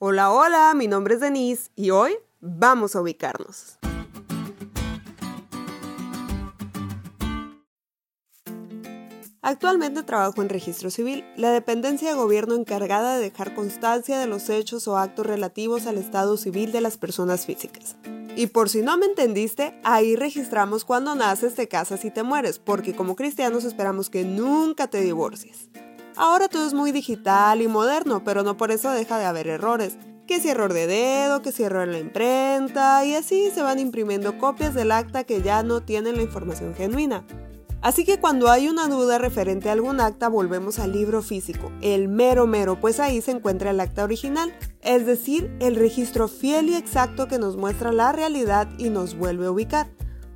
Hola, hola, mi nombre es Denise y hoy vamos a ubicarnos. Actualmente trabajo en registro civil, la dependencia de gobierno encargada de dejar constancia de los hechos o actos relativos al estado civil de las personas físicas. Y por si no me entendiste, ahí registramos cuando naces, te casas y te mueres, porque como cristianos esperamos que nunca te divorcies. Ahora todo es muy digital y moderno, pero no por eso deja de haber errores. Que si error de dedo, que si error en la imprenta, y así se van imprimiendo copias del acta que ya no tienen la información genuina. Así que cuando hay una duda referente a algún acta, volvemos al libro físico, el mero mero, pues ahí se encuentra el acta original, es decir, el registro fiel y exacto que nos muestra la realidad y nos vuelve a ubicar.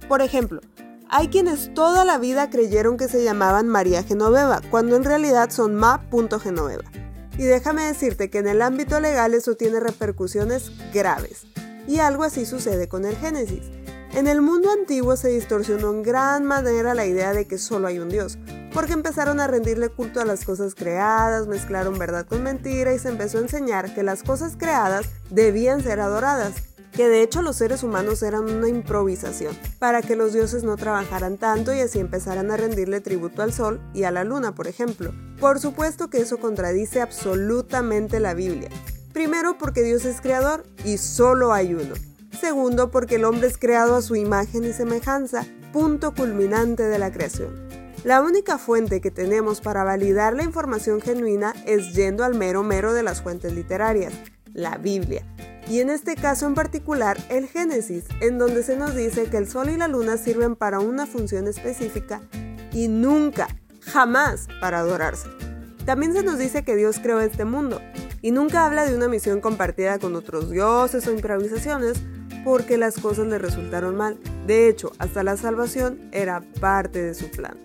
Por ejemplo, hay quienes toda la vida creyeron que se llamaban María Genoveva, cuando en realidad son Ma.genoveva. Y déjame decirte que en el ámbito legal eso tiene repercusiones graves. Y algo así sucede con el Génesis. En el mundo antiguo se distorsionó en gran manera la idea de que solo hay un Dios, porque empezaron a rendirle culto a las cosas creadas, mezclaron verdad con mentira y se empezó a enseñar que las cosas creadas debían ser adoradas, que de hecho los seres humanos eran una improvisación, para que los dioses no trabajaran tanto y así empezaran a rendirle tributo al sol y a la luna, por ejemplo. Por supuesto que eso contradice absolutamente la Biblia. Primero porque Dios es creador y solo hay uno. Segundo porque el hombre es creado a su imagen y semejanza, punto culminante de la creación. La única fuente que tenemos para validar la información genuina es yendo al mero mero de las fuentes literarias, la Biblia, y en este caso en particular el Génesis, en donde se nos dice que el Sol y la Luna sirven para una función específica y nunca, jamás para adorarse. También se nos dice que Dios creó este mundo y nunca habla de una misión compartida con otros dioses o improvisaciones porque las cosas le resultaron mal. De hecho, hasta la salvación era parte de su plan.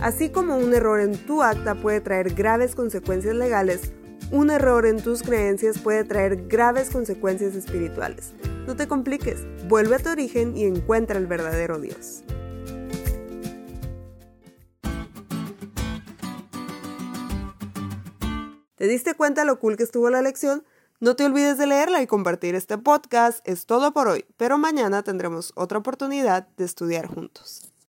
Así como un error en tu acta puede traer graves consecuencias legales, un error en tus creencias puede traer graves consecuencias espirituales. No te compliques, vuelve a tu origen y encuentra el verdadero Dios. ¿Te diste cuenta lo cool que estuvo la lección? No te olvides de leerla y compartir este podcast. Es todo por hoy, pero mañana tendremos otra oportunidad de estudiar juntos.